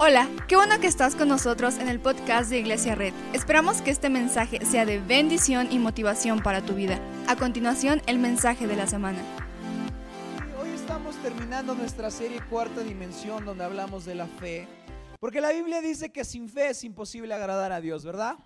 Hola, qué bueno que estás con nosotros en el podcast de Iglesia Red. Esperamos que este mensaje sea de bendición y motivación para tu vida. A continuación, el mensaje de la semana. Hoy estamos terminando nuestra serie Cuarta Dimensión donde hablamos de la fe. Porque la Biblia dice que sin fe es imposible agradar a Dios, ¿verdad?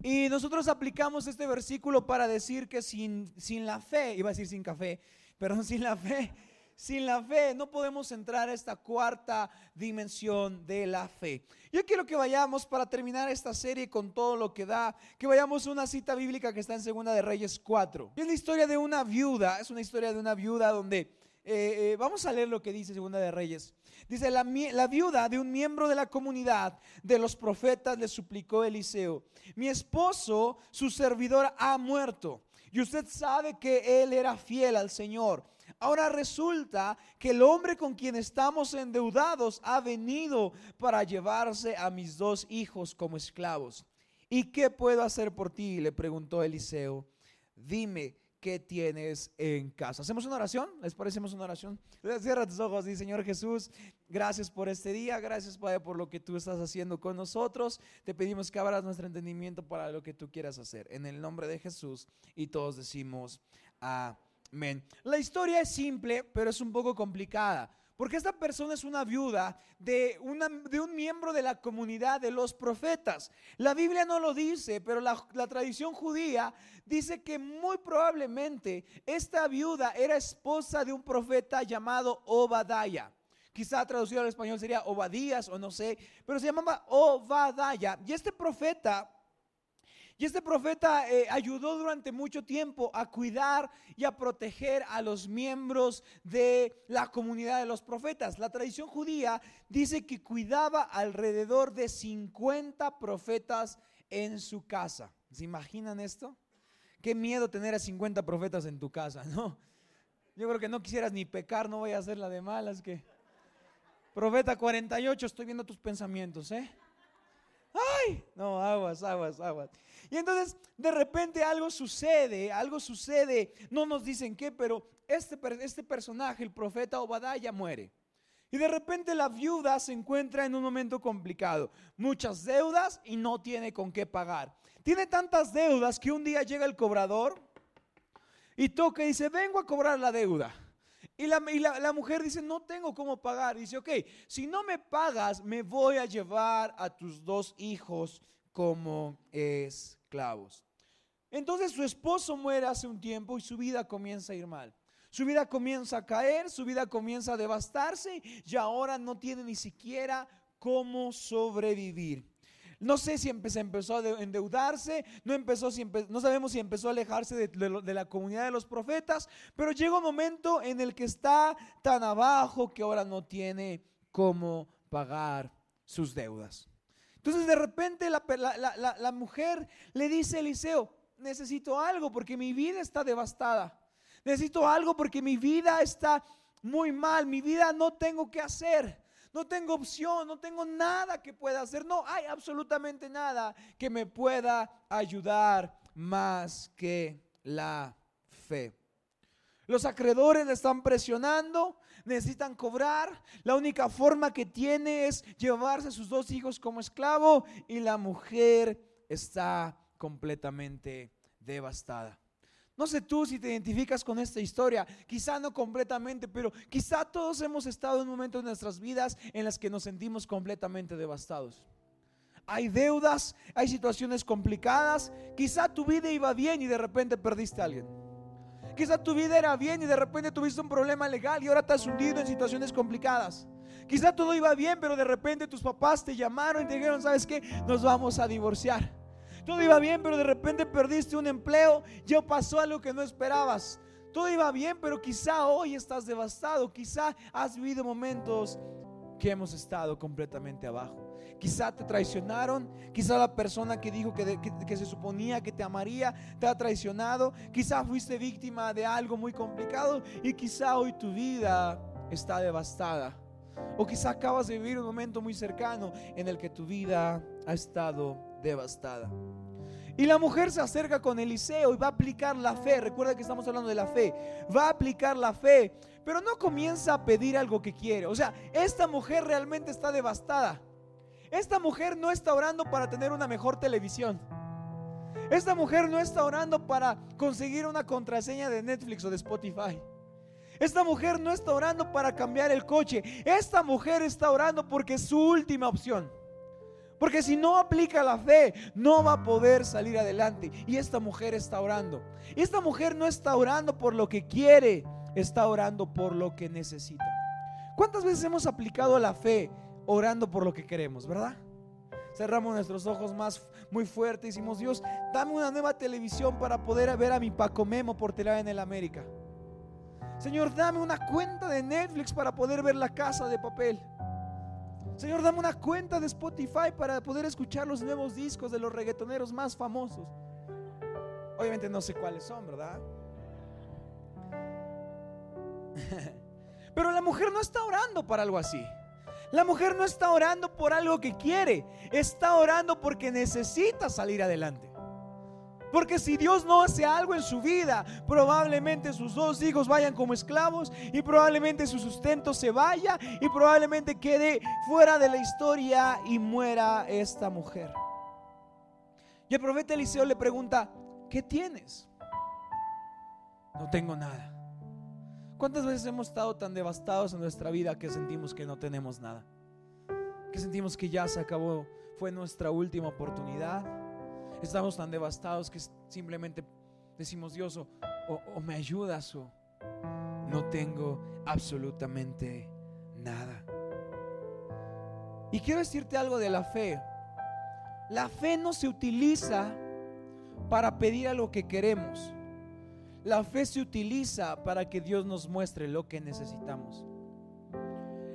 Y nosotros aplicamos este versículo para decir que sin, sin la fe, iba a decir sin café, pero sin la fe sin la fe no podemos entrar a esta cuarta dimensión de la fe. Yo quiero que vayamos para terminar esta serie con todo lo que da, que vayamos a una cita bíblica que está en Segunda de Reyes 4. Es la historia de una viuda, es una historia de una viuda donde eh, eh, vamos a leer lo que dice Segunda de Reyes. Dice, la, la, viuda de un miembro de la comunidad de los profetas le suplicó a Eliseo, mi esposo, su servidor, ha muerto. Y usted sabe que él era fiel al Señor Ahora resulta que el hombre con quien estamos endeudados ha venido para llevarse a mis dos hijos como esclavos. ¿Y qué puedo hacer por ti? Le preguntó Eliseo. Dime, ¿qué tienes en casa? ¿Hacemos una oración? ¿Les parecemos una oración? Cierra tus ojos y Señor Jesús, gracias por este día, gracias Padre por lo que tú estás haciendo con nosotros. Te pedimos que abras nuestro entendimiento para lo que tú quieras hacer. En el nombre de Jesús y todos decimos amén. La historia es simple, pero es un poco complicada. Porque esta persona es una viuda de, de, un miembro de la comunidad de los profetas. La Biblia no lo dice, pero la, la, tradición judía dice que muy probablemente esta viuda era esposa de un profeta llamado Obadiah. Quizá traducido al español sería Obadías o no sé, pero se llamaba Obadiah. Y este profeta y este profeta eh, ayudó durante mucho tiempo a cuidar y a proteger a los miembros de la comunidad de los profetas. La tradición judía dice que cuidaba alrededor de 50 profetas en su casa. ¿Se imaginan esto? Qué miedo tener a 50 profetas en tu casa, ¿no? Yo creo que no quisieras ni pecar, no voy a hacer la de malas que... Profeta 48, estoy viendo tus pensamientos, ¿eh? No, aguas, aguas, aguas. Y entonces de repente algo sucede, algo sucede, no nos dicen qué, pero este, este personaje, el profeta Obadiah, muere. Y de repente la viuda se encuentra en un momento complicado. Muchas deudas y no tiene con qué pagar. Tiene tantas deudas que un día llega el cobrador y toca y dice, vengo a cobrar la deuda. Y, la, la, mujer dice, no tengo cómo pagar. dice, ok, si no me pagas, me voy a llevar a tus dos hijos como esclavos. Entonces su esposo muere hace un tiempo y su vida comienza a ir mal. Su vida comienza a caer, su vida comienza a devastarse y ahora no tiene ni siquiera cómo sobrevivir. No sé si empezó a endeudarse, no, empezó, si no sabemos si empezó a alejarse de, la comunidad de los profetas, pero llega un momento en el que está tan abajo que ahora no tiene cómo pagar sus deudas. Entonces de repente la, mujer le dice a Eliseo, necesito algo porque mi vida está devastada. Necesito algo porque mi vida está muy mal. Mi vida no tengo que hacer. No tengo opción, no tengo nada que pueda hacer. No hay absolutamente nada que me pueda ayudar más que la fe. Los acreedores le están presionando, necesitan cobrar. La única forma que tiene es llevarse a sus dos hijos como esclavo y la mujer está completamente devastada. No sé tú si te identificas con esta historia, quizá no completamente, pero quizá todos hemos estado en un momento de nuestras vidas en las que nos sentimos completamente devastados. Hay deudas, hay situaciones complicadas, quizá tu vida iba bien y de repente perdiste a alguien. Quizá tu vida era bien y de repente tuviste un problema legal y ahora estás hundido en situaciones complicadas. Quizá todo iba bien, pero de repente tus papás te llamaron y te dijeron, ¿sabes qué? Nos vamos a divorciar. Todo iba bien, pero de repente perdiste un empleo, ya pasó algo que no esperabas. Todo iba bien, pero quizá hoy estás devastado, quizá has vivido momentos que hemos estado completamente abajo. Quizá te traicionaron, quizá la persona que dijo que, se suponía que te amaría te ha traicionado, quizá fuiste víctima de algo muy complicado y quizá hoy tu vida está devastada. O quizá acabas de vivir un momento muy cercano en el que tu vida ha estado devastada. Y la mujer se acerca con Eliseo y va a aplicar la fe. Recuerda que estamos hablando de la fe. Va a aplicar la fe, pero no comienza a pedir algo que quiere. O sea, esta mujer realmente está devastada. esta mujer no está orando para tener una mejor televisión. Esta mujer no está orando para conseguir una contraseña de Netflix o de Spotify. Esta mujer no está orando para cambiar el coche. Esta mujer está orando porque es su última opción. Porque si no aplica la fe, no va a poder salir adelante. Y esta mujer está orando. Esta mujer no está orando por lo que quiere, está orando por lo que necesita. ¿Cuántas veces hemos aplicado la fe orando por lo que queremos, verdad? Cerramos nuestros ojos más muy fuerte y decimos, Dios, dame una nueva televisión para poder ver a mi Paco Memo por tener en el América. Señor, dame una cuenta de Netflix para poder ver la casa de papel. Señor, dame una cuenta de Spotify para poder escuchar los nuevos discos de los reggaetoneros más famosos. Obviamente no sé cuáles son, ¿verdad? Pero la mujer no está orando para algo así. La mujer no está orando por algo que quiere, está orando porque necesita salir adelante. Porque si Dios no hace algo en su vida, probablemente sus dos hijos vayan como esclavos y probablemente su sustento se vaya y probablemente quede fuera de la historia y muera esta mujer. Y el profeta Eliseo le pregunta, ¿qué tienes? No tengo nada. ¿Cuántas veces hemos estado tan devastados en nuestra vida que sentimos que no tenemos nada? Que sentimos que ya se acabó, fue nuestra última oportunidad estamos tan devastados que simplemente decimos, Dios, o, me ayudas o no tengo absolutamente nada. Y quiero decirte algo de la fe. La fe no se utiliza para pedir a lo que queremos. La fe se utiliza para que Dios nos muestre lo que necesitamos.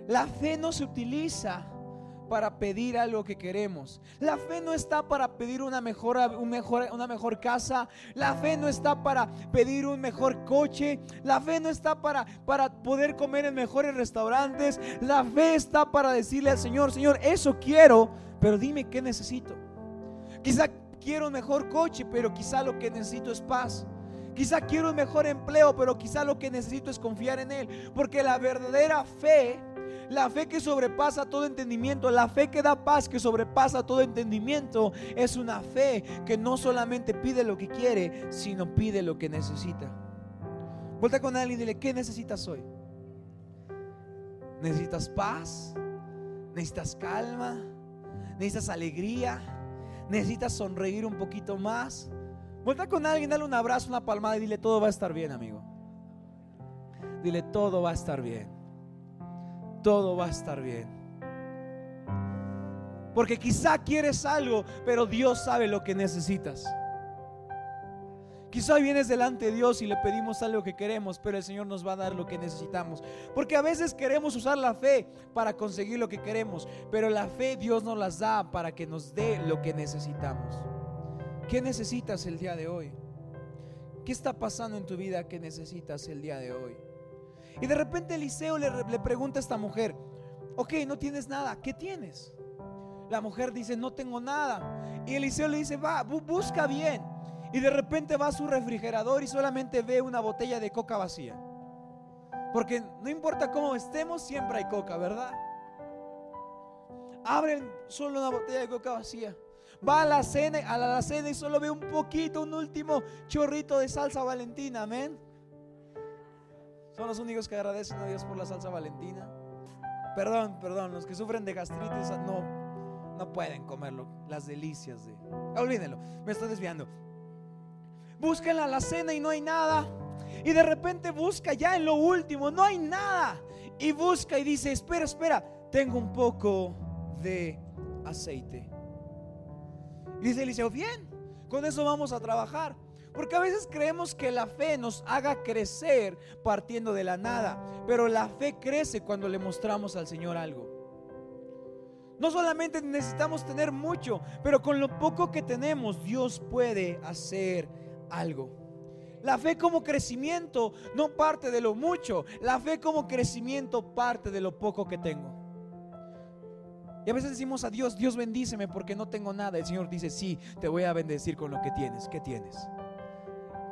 La fe no se utiliza para pedir algo que queremos. La fe no está para pedir una mejor, un mejor, una mejor casa. La fe no está para pedir un mejor coche. La fe no está para, para poder comer en mejores restaurantes. La fe está para decirle al Señor, Señor, eso quiero, pero dime qué necesito. Quizá quiero un mejor coche, pero quizá lo que necesito es paz. Quizá quiero un mejor empleo, pero quizá lo que necesito es confiar en Él. Porque la verdadera fe la fe que sobrepasa todo entendimiento, la fe que da paz, que sobrepasa todo entendimiento, es una fe que no solamente pide lo que quiere, sino pide lo que necesita. Vuelta con alguien y dile, ¿qué necesitas hoy? ¿Necesitas paz? ¿Necesitas calma? ¿Necesitas alegría? ¿Necesitas sonreír un poquito más? Vuelta con alguien, dale un abrazo, una palmada y dile, todo va a estar bien, amigo. Dile, todo va a estar bien todo va a estar bien. Porque quizá quieres algo, pero Dios sabe lo que necesitas. Quizá vienes delante de Dios y le pedimos algo que queremos, pero el Señor nos va a dar lo que necesitamos. Porque a veces queremos usar la fe para conseguir lo que queremos, pero la fe Dios nos las da para que nos dé lo que necesitamos. ¿Qué necesitas el día de hoy? ¿Qué está pasando en tu vida que necesitas el día de hoy? Y de repente Eliseo le, pregunta a esta mujer, ok, no tienes nada, ¿qué tienes? La mujer dice, no tengo nada. Y Eliseo le dice, va, busca bien. Y de repente va a su refrigerador y solamente ve una botella de coca vacía. Porque no importa cómo estemos, siempre hay coca, ¿verdad? Abren solo una botella de coca vacía. Va a la cena, a la cena y solo ve un poquito, un último chorrito de salsa valentina, amén. Son los únicos que agradecen a Dios por la salsa valentina. Perdón, perdón, los que sufren de gastritis no, no pueden comerlo. Las delicias de... Olvídenlo, me estoy desviando. A la cena y no hay nada. Y de repente busca ya en lo último, no hay nada. Y busca y dice, espera, espera, tengo un poco de aceite. Y dice Eliseo, bien, con eso vamos a trabajar. Porque a veces creemos que la fe nos haga crecer partiendo de la nada, pero la fe crece cuando le mostramos al Señor algo. No solamente necesitamos tener mucho, pero con lo poco que tenemos Dios puede hacer algo. La fe como crecimiento no parte de lo mucho, la fe como crecimiento parte de lo poco que tengo. Y a veces decimos a Dios, Dios bendíceme porque no tengo nada. El Señor dice, sí, te voy a bendecir con lo que tienes. ¿Qué tienes?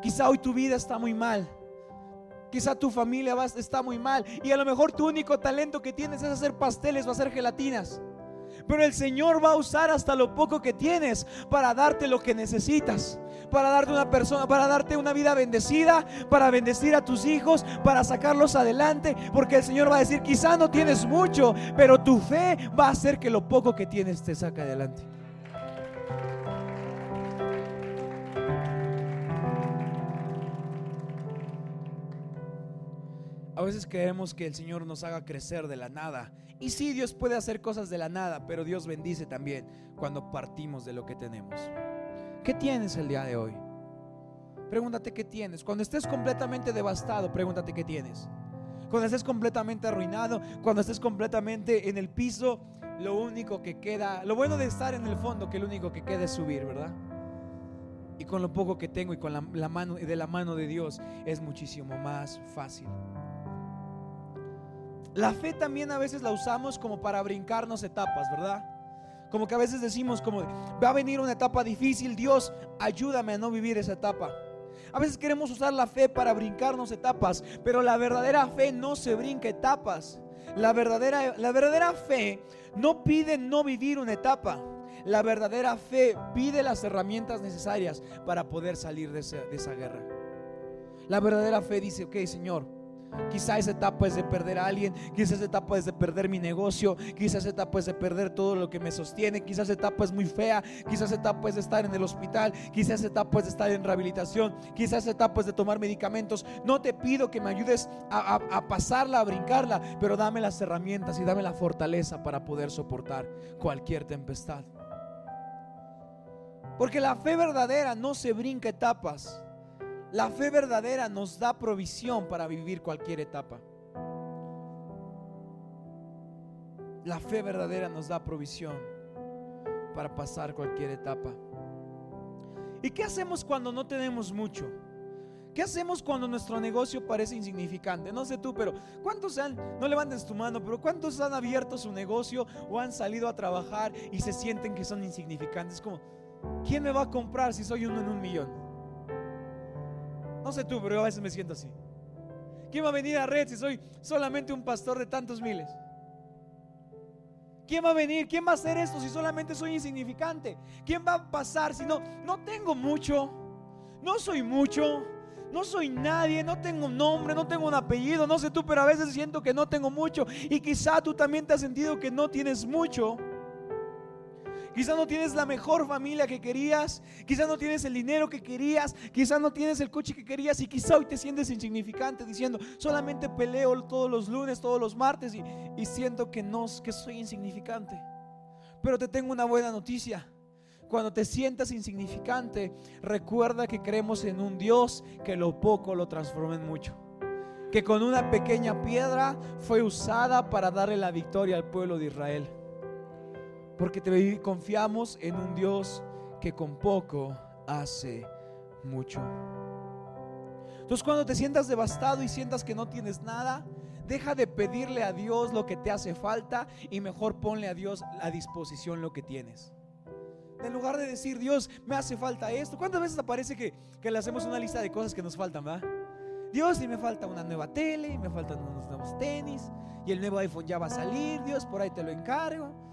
Quizá hoy tu vida está muy mal. Quizá tu familia está muy mal. Y a lo mejor tu único talento que tienes es hacer pasteles o hacer gelatinas. Pero el Señor va a usar hasta lo poco que tienes para darte lo que necesitas. Para darte una persona, para darte una vida bendecida, para bendecir a tus hijos, para sacarlos adelante. Porque el Señor va a decir, quizá no tienes mucho, pero tu fe va a hacer que lo poco que tienes te saque adelante. A veces creemos que el Señor nos haga crecer de la nada. Y sí, Dios puede hacer cosas de la nada, pero Dios bendice también cuando partimos de lo que tenemos. ¿Qué tienes el día de hoy? Pregúntate qué tienes. Cuando estés completamente devastado, pregúntate qué tienes. Cuando estés completamente arruinado, cuando estés completamente en el piso, lo único que queda, lo bueno de estar en el fondo, que lo único que queda es subir, ¿verdad? Y con lo poco que tengo y con la, la mano de la mano de Dios es muchísimo más fácil. La fe también a veces la usamos como para brincarnos etapas, ¿verdad? Como que a veces decimos como, va a venir una etapa difícil, Dios, ayúdame a no vivir esa etapa. A veces queremos usar la fe para brincarnos etapas, pero la verdadera fe no se brinca etapas. La verdadera, la verdadera fe no pide no vivir una etapa. La verdadera fe pide las herramientas necesarias para poder salir de esa, de esa guerra. La verdadera fe dice, ok, Señor, Quizá esa etapa es de perder a alguien, quizás esa etapa es de perder mi negocio, quizás esa etapa es de perder todo lo que me sostiene, quizás esa etapa es muy fea, quizás esa etapa es de estar en el hospital, quizás esa etapa es de estar en rehabilitación, quizás esa etapa es de tomar medicamentos. No te pido que me ayudes a, a pasarla, a brincarla, pero dame las herramientas y dame la fortaleza para poder soportar cualquier tempestad. Porque la fe verdadera no se brinca etapas. La fe verdadera nos da provisión para vivir cualquier etapa. La fe verdadera nos da provisión para pasar cualquier etapa. ¿Y qué hacemos cuando no tenemos mucho? ¿Qué hacemos cuando nuestro negocio parece insignificante? No sé tú, pero ¿cuántos han, no levantes tu mano, pero cuántos han abierto su negocio o han salido a trabajar y se sienten que son insignificantes? Como, ¿quién me va a comprar si soy uno en un millón? No sé tú, pero a veces me siento así. ¿Quién va a venir a red si soy solamente un pastor de tantos miles? ¿Quién va a venir? ¿Quién va a hacer esto si solamente soy insignificante? ¿Quién va a pasar si no, no tengo mucho? No soy mucho. No soy nadie, no tengo un nombre, no tengo un apellido, no sé tú, pero a veces siento que no tengo mucho. Y quizá tú también te has sentido que no tienes mucho. Quizás no tienes la mejor familia que querías, quizás no tienes el dinero que querías, quizás no tienes el coche que querías y quizá hoy te sientes insignificante diciendo, solamente peleo todos los lunes, todos los martes y, y siento que no, que soy insignificante. Pero te tengo una buena noticia. Cuando te sientas insignificante, recuerda que creemos en un Dios que lo poco lo transforma en mucho. Que con una pequeña piedra fue usada para darle la victoria al pueblo de Israel. Porque te confiamos en un Dios que con poco hace mucho. Entonces cuando te sientas devastado y sientas que no tienes nada, deja de pedirle a Dios lo que te hace falta y mejor ponle a Dios a disposición lo que tienes. En lugar de decir, Dios, me hace falta esto. ¿Cuántas veces aparece que, que le hacemos una lista de cosas que nos faltan, va? Dios, y me falta una nueva tele, y me faltan unos nuevos tenis, y el nuevo iPhone ya va a salir, Dios, por ahí te lo encargo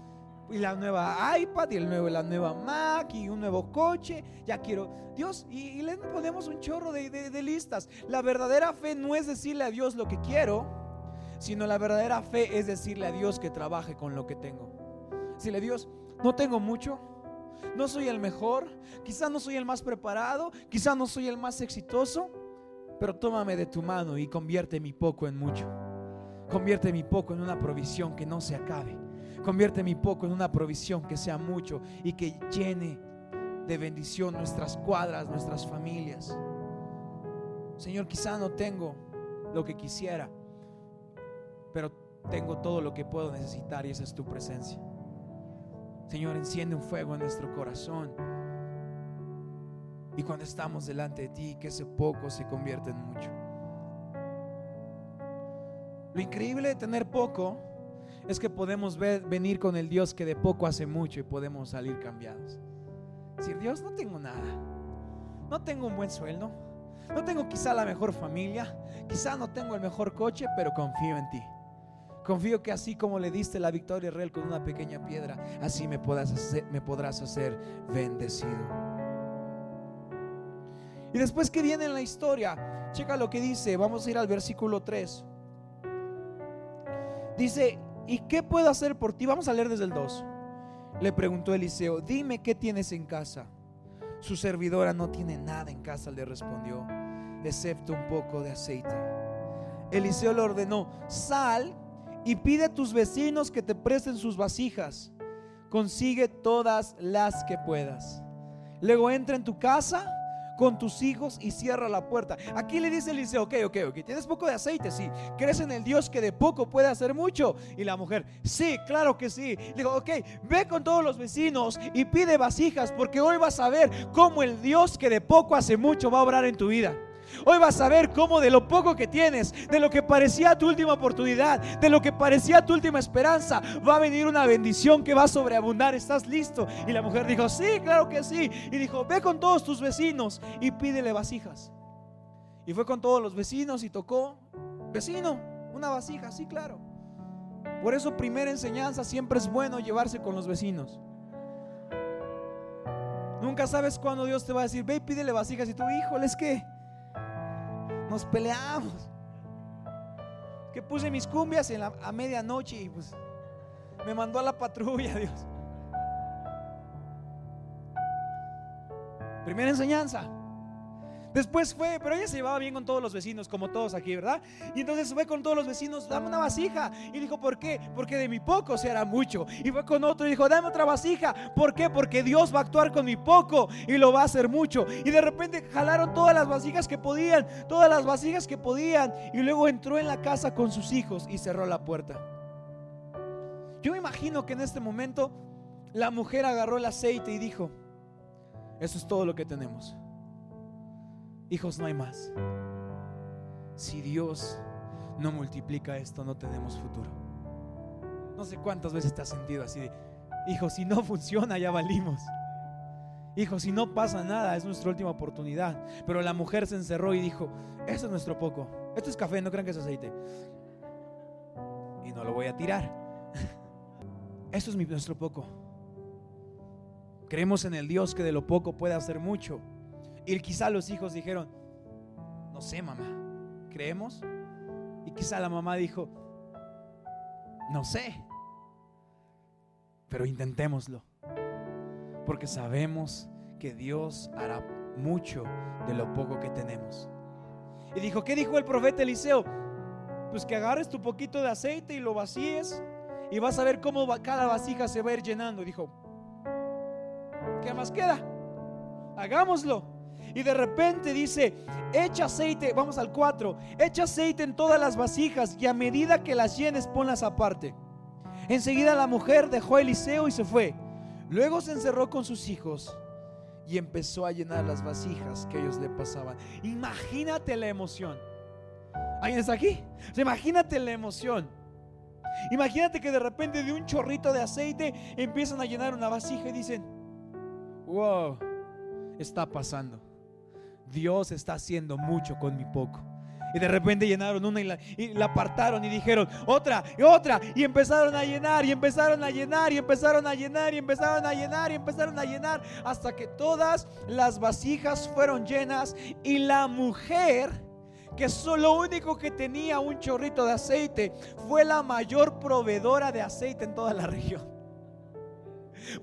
y la nueva iPad y el nuevo, la nueva Mac y un nuevo coche. Ya quiero, Dios, y, le ponemos un chorro de, listas. La verdadera fe no es decirle a Dios lo que quiero, sino la verdadera fe es decirle a Dios que trabaje con lo que tengo. Decirle Dios, no tengo mucho, no soy el mejor, quizás no soy el más preparado, quizás no soy el más exitoso, pero tómame de tu mano y convierte mi poco en mucho. Convierte mi poco en una provisión que no se acabe Convierte mi poco en una provisión que sea mucho y que llene de bendición nuestras cuadras, nuestras familias. Señor, quizá no tengo lo que quisiera, pero tengo todo lo que puedo necesitar y esa es tu presencia. Señor, enciende un fuego en nuestro corazón. Y cuando estamos delante de ti, que ese poco se convierta en mucho. Lo increíble de tener poco es que podemos ver, venir con el Dios que de poco hace mucho y podemos salir cambiados. Decir, Dios, no tengo nada. No tengo un buen sueldo. No tengo quizá la mejor familia. Quizá no tengo el mejor coche, pero confío en ti. Confío que así como le diste la victoria a Israel con una pequeña piedra, así me, podrás hacer, me podrás hacer bendecido. Y después que viene en la historia, checa lo que dice, vamos a ir al versículo 3. Dice, ¿y qué puedo hacer por ti? Vamos a leer desde el 2. Le preguntó Eliseo, dime qué tienes en casa. Su servidora no tiene nada en casa, le respondió, excepto un poco de aceite. Eliseo le ordenó, sal y pide a tus vecinos que te presten sus vasijas. Consigue todas las que puedas. Luego entra en tu casa con tus hijos y cierra la puerta. Aquí le dice Eliseo, ok, ok, ok, tienes poco de aceite, sí. ¿Crees en el Dios que de poco puede hacer mucho? Y la mujer, sí, claro que sí. Le digo, ok, ve con todos los vecinos y pide vasijas porque hoy vas a ver cómo el Dios que de poco hace mucho va a obrar en tu vida. Hoy vas a ver cómo de lo poco que tienes, de lo que parecía tu última oportunidad, de lo que parecía tu última esperanza, va a venir una bendición que va a sobreabundar. ¿Estás listo? Y la mujer dijo, sí, claro que sí. Y dijo, ve con todos tus vecinos y pídele vasijas. Y fue con todos los vecinos y tocó, vecino, una vasija, sí, claro. Por eso primera enseñanza siempre es bueno llevarse con los vecinos. Nunca sabes cuándo Dios te va a decir, ve y pídele vasijas y tú, híjole, es que nos peleamos. Que puse mis cumbias a medianoche y pues me mandó a la patrulla, Dios. Primera enseñanza. Después fue, pero ella se llevaba bien con todos los vecinos, como todos aquí, ¿verdad? Y entonces fue con todos los vecinos, dame una vasija. Y dijo, ¿por qué? Porque de mi poco se hará mucho. Y fue con otro y dijo, dame otra vasija. ¿Por qué? Porque Dios va a actuar con mi poco y lo va a hacer mucho. Y de repente jalaron todas las vasijas que podían, todas las vasijas que podían. Y luego entró en la casa con sus hijos y cerró la puerta. Yo me imagino que en este momento la mujer agarró el aceite y dijo, eso es todo lo que tenemos. Hijos, no hay más. Si Dios no multiplica esto, no tenemos futuro. No sé cuántas veces te has sentido así de, hijo, si no funciona, ya valimos. Hijo, si no pasa nada, es nuestra última oportunidad. Pero la mujer se encerró y dijo, eso es nuestro poco. Esto es café, no crean que es aceite. Y no lo voy a tirar. Eso es nuestro poco. Creemos en el Dios que de lo poco puede hacer mucho. Y quizá los hijos dijeron, no sé, mamá, ¿creemos? Y quizá la mamá dijo, no sé, pero intentémoslo. Porque sabemos que Dios hará mucho de lo poco que tenemos. Y dijo, ¿qué dijo el profeta Eliseo? Pues que agarres tu poquito de aceite y lo vacíes y vas a ver cómo cada vasija se va a ir llenando. Dijo, ¿qué más queda? Hagámoslo. Y de repente dice, echa aceite, vamos al 4, echa aceite en todas las vasijas y a medida que las llenes ponlas aparte. Enseguida la mujer dejó Eliseo y se fue. Luego se encerró con sus hijos y empezó a llenar las vasijas que ellos le pasaban. Imagínate la emoción. ¿Alguien está aquí? imagínate la emoción. Imagínate que de repente de un chorrito de aceite empiezan a llenar una vasija y dicen, wow, está pasando. Dios está haciendo mucho con mi poco. Y de repente llenaron una y la, apartaron y dijeron otra y otra. Y empezaron a llenar y empezaron a llenar y empezaron a llenar y empezaron a llenar y empezaron a llenar hasta que todas las vasijas fueron llenas. Y la mujer, que solo único que tenía un chorrito de aceite, fue la mayor proveedora de aceite en toda la región.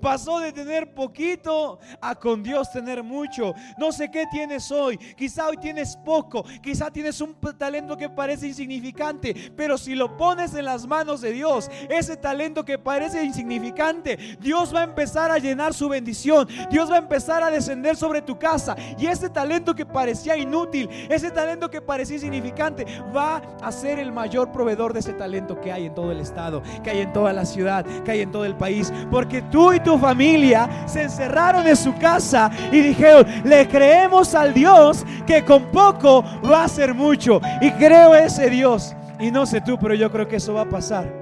Pasó de tener poquito a con Dios tener mucho. No sé qué tienes hoy. Quizá hoy tienes poco. Quizá tienes un talento que parece insignificante. Pero si lo pones en las manos de Dios, ese talento que parece insignificante, Dios va a empezar a llenar su bendición. Dios va a empezar a descender sobre tu casa. Y ese talento que parecía inútil, ese talento que parecía insignificante, va a ser el mayor proveedor de ese talento que hay en todo el estado, que hay en toda la ciudad, que hay en todo el país. Porque tú y tu familia se encerraron en su casa y dijeron, le creemos al Dios que con poco va a ser mucho. Y creo ese Dios. Y no sé tú, pero yo creo que eso va a pasar.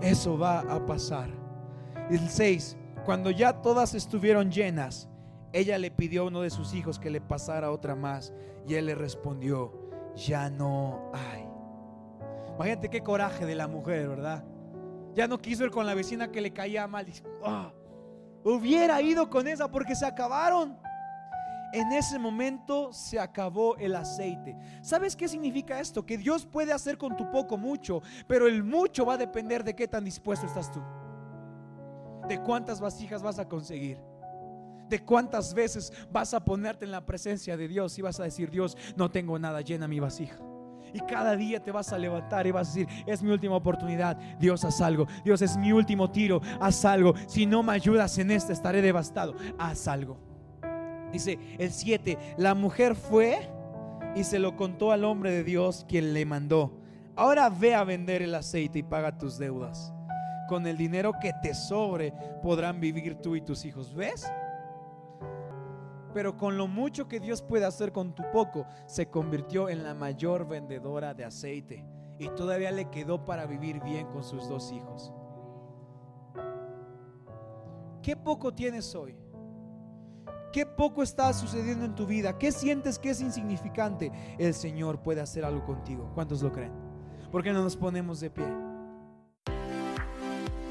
Eso va a pasar. El 6, cuando ya todas estuvieron llenas, ella le pidió a uno de sus hijos que le pasara otra más. Y él le respondió, ya no hay. Imagínate qué coraje de la mujer, ¿verdad? Ya no quiso ir con la vecina que le caía mal. Ah, hubiera ido con esa porque se acabaron. En ese momento se acabó el aceite. ¿Sabes qué significa esto? Que Dios puede hacer con tu poco mucho, pero el mucho va a depender de qué tan dispuesto estás tú. De cuántas vasijas vas a conseguir. De cuántas veces vas a ponerte en la presencia de Dios y vas a decir, Dios, no tengo nada, llena mi vasija. Y cada día te vas a levantar y vas a decir, es mi última oportunidad, Dios haz algo, Dios es mi último tiro, haz algo. Si no me ayudas en esta, estaré devastado, haz algo. Dice el 7, la mujer fue y se lo contó al hombre de Dios quien le mandó. Ahora ve a vender el aceite y paga tus deudas. Con el dinero que te sobre podrán vivir tú y tus hijos. ¿Ves? Pero con lo mucho que Dios puede hacer con tu poco, se convirtió en la mayor vendedora de aceite. Y todavía le quedó para vivir bien con sus dos hijos. ¿Qué poco tienes hoy? ¿Qué poco está sucediendo en tu vida? ¿Qué sientes que es insignificante? El Señor puede hacer algo contigo. ¿Cuántos lo creen? ¿Por qué no nos ponemos de pie?